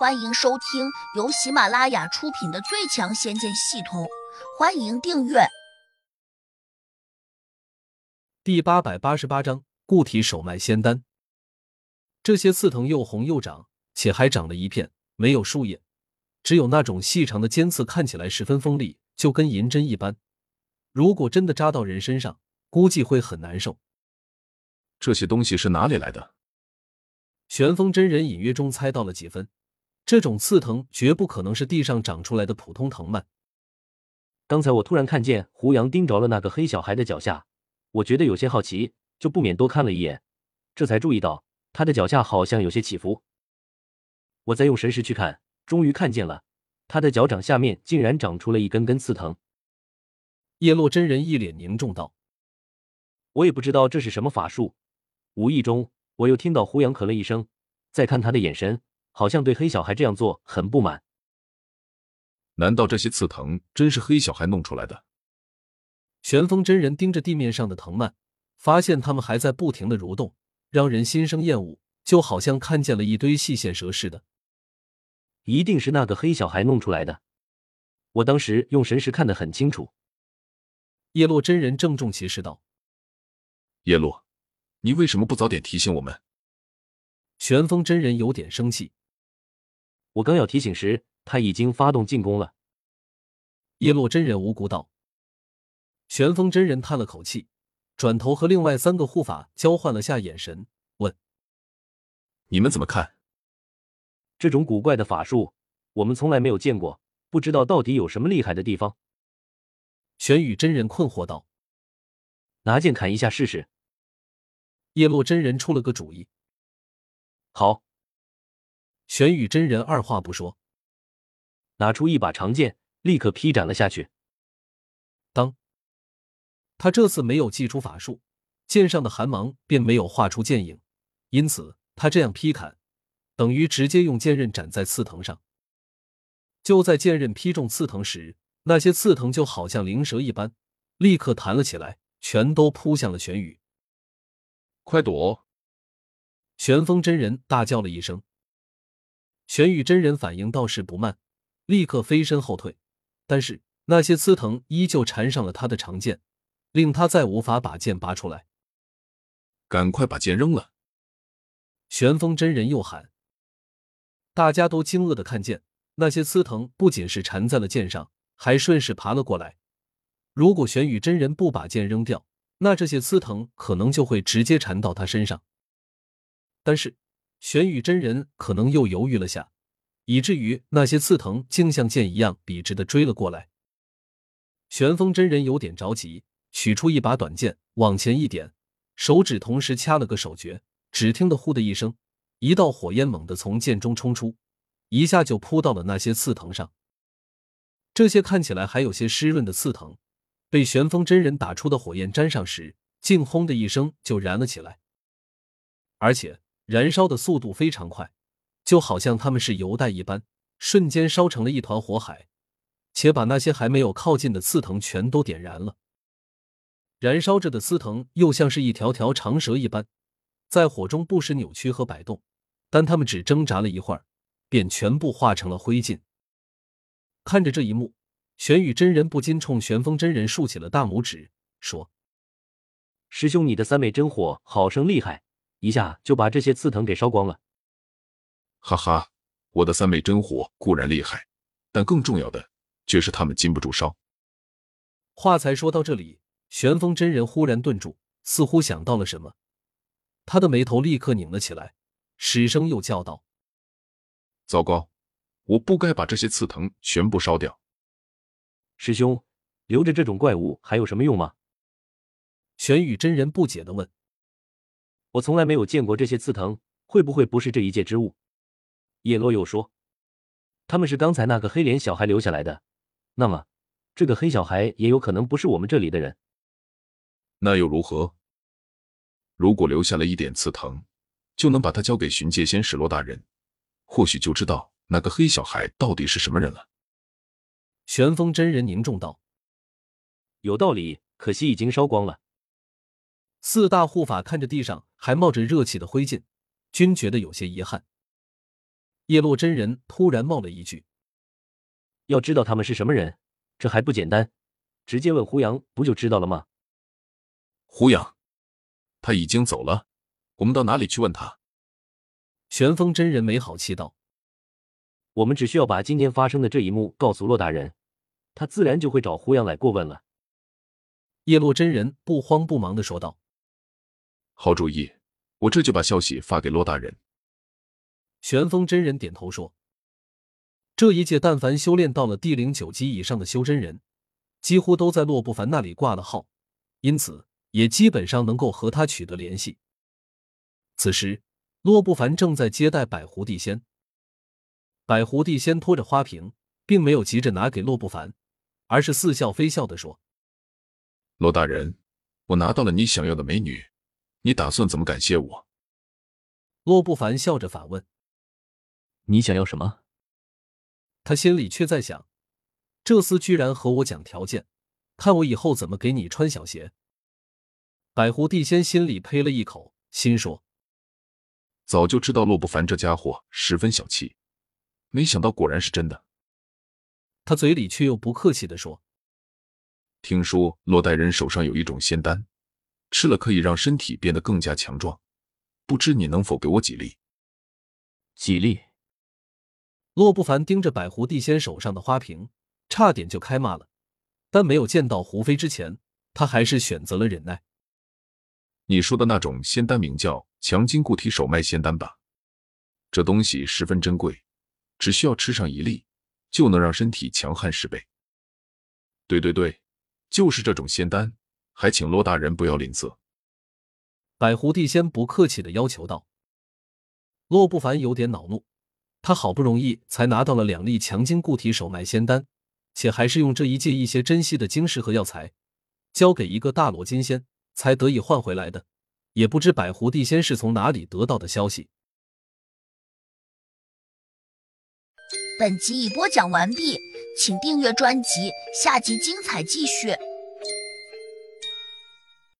欢迎收听由喜马拉雅出品的《最强仙剑系统》，欢迎订阅。第八百八十八章固体手脉仙丹。这些刺藤又红又长，且还长了一片，没有树叶，只有那种细长的尖刺，看起来十分锋利，就跟银针一般。如果真的扎到人身上，估计会很难受。这些东西是哪里来的？玄风真人隐约中猜到了几分，这种刺藤绝不可能是地上长出来的普通藤蔓。刚才我突然看见胡杨盯着了那个黑小孩的脚下，我觉得有些好奇，就不免多看了一眼，这才注意到他的脚下好像有些起伏。我再用神识去看，终于看见了，他的脚掌下面竟然长出了一根根刺藤。叶落真人一脸凝重道：“我也不知道这是什么法术，无意中。”我又听到胡杨咳了一声，再看他的眼神，好像对黑小孩这样做很不满。难道这些刺藤真是黑小孩弄出来的？玄风真人盯着地面上的藤蔓，发现它们还在不停的蠕动，让人心生厌恶，就好像看见了一堆细线蛇似的。一定是那个黑小孩弄出来的。我当时用神识看得很清楚。叶落真人郑重其事道：“叶落。”你为什么不早点提醒我们？玄风真人有点生气。我刚要提醒时，他已经发动进攻了。叶落真人无辜道。玄风真人叹了口气，转头和另外三个护法交换了下眼神，问：“你们怎么看？这种古怪的法术，我们从来没有见过，不知道到底有什么厉害的地方。”玄宇真人困惑道：“拿剑砍一下试试。”叶落真人出了个主意。好，玄宇真人二话不说，拿出一把长剑，立刻劈斩了下去。当他这次没有祭出法术，剑上的寒芒便没有画出剑影，因此他这样劈砍，等于直接用剑刃斩在刺藤上。就在剑刃劈中刺藤时，那些刺藤就好像灵蛇一般，立刻弹了起来，全都扑向了玄宇。快躲！玄风真人大叫了一声。玄宇真人反应倒是不慢，立刻飞身后退。但是那些刺藤依旧缠上了他的长剑，令他再无法把剑拔出来。赶快把剑扔了！玄风真人又喊。大家都惊愕的看见，那些刺藤不仅是缠在了剑上，还顺势爬了过来。如果玄宇真人不把剑扔掉，那这些刺藤可能就会直接缠到他身上，但是玄宇真人可能又犹豫了下，以至于那些刺藤竟像剑一样笔直的追了过来。玄风真人有点着急，取出一把短剑往前一点，手指同时掐了个手诀，只听得“呼”的一声，一道火焰猛地从剑中冲出，一下就扑到了那些刺藤上。这些看起来还有些湿润的刺藤。被玄风真人打出的火焰沾上时，竟轰的一声就燃了起来，而且燃烧的速度非常快，就好像他们是油袋一般，瞬间烧成了一团火海，且把那些还没有靠近的刺藤全都点燃了。燃烧着的刺藤又像是一条条长蛇一般，在火中不时扭曲和摆动，但他们只挣扎了一会儿，便全部化成了灰烬。看着这一幕。玄宇真人不禁冲玄风真人竖起了大拇指，说：“师兄，你的三昧真火好生厉害，一下就把这些刺藤给烧光了。”哈哈，我的三昧真火固然厉害，但更重要的却是他们禁不住烧。话才说到这里，玄风真人忽然顿住，似乎想到了什么，他的眉头立刻拧了起来，失声又叫道：“糟糕，我不该把这些刺藤全部烧掉。”师兄，留着这种怪物还有什么用吗？玄宇真人不解的问。我从来没有见过这些刺藤，会不会不是这一界之物？叶落又说，他们是刚才那个黑脸小孩留下来的。那么，这个黑小孩也有可能不是我们这里的人。那又如何？如果留下了一点刺藤，就能把他交给巡界仙使罗大人，或许就知道那个黑小孩到底是什么人了。玄风真人凝重道：“有道理，可惜已经烧光了。”四大护法看着地上还冒着热气的灰烬，均觉得有些遗憾。叶落真人突然冒了一句：“要知道他们是什么人，这还不简单？直接问胡杨不就知道了吗？”胡杨，他已经走了，我们到哪里去问他？玄风真人没好气道：“我们只需要把今天发生的这一幕告诉洛大人，他自然就会找胡杨来过问了。”叶落真人不慌不忙的说道：“好主意，我这就把消息发给骆大人。”玄风真人点头说：“这一届，但凡修炼到了地灵九级以上的修真人，几乎都在洛不凡那里挂了号，因此也基本上能够和他取得联系。”此时，洛不凡正在接待百狐帝仙。百狐帝仙拖着花瓶，并没有急着拿给洛不凡，而是似笑非笑的说：“洛大人，我拿到了你想要的美女，你打算怎么感谢我？”洛不凡笑着反问。你想要什么？他心里却在想：这厮居然和我讲条件，看我以后怎么给你穿小鞋。百狐帝仙心里呸了一口，心说：早就知道洛不凡这家伙十分小气，没想到果然是真的。他嘴里却又不客气的说：“听说洛代人手上有一种仙丹，吃了可以让身体变得更加强壮，不知你能否给我几粒？几粒？”洛不凡盯着百狐地仙手上的花瓶，差点就开骂了。但没有见到胡飞之前，他还是选择了忍耐。你说的那种仙丹名叫强筋固体手脉仙丹吧？这东西十分珍贵，只需要吃上一粒，就能让身体强悍十倍。对对对，就是这种仙丹，还请罗大人不要吝啬。百狐帝仙不客气的要求道。洛不凡有点恼怒。他好不容易才拿到了两粒强筋固体手脉仙丹，且还是用这一届一些珍稀的晶石和药材，交给一个大罗金仙才得以换回来的，也不知百狐帝仙是从哪里得到的消息。本集已播讲完毕，请订阅专辑，下集精彩继续。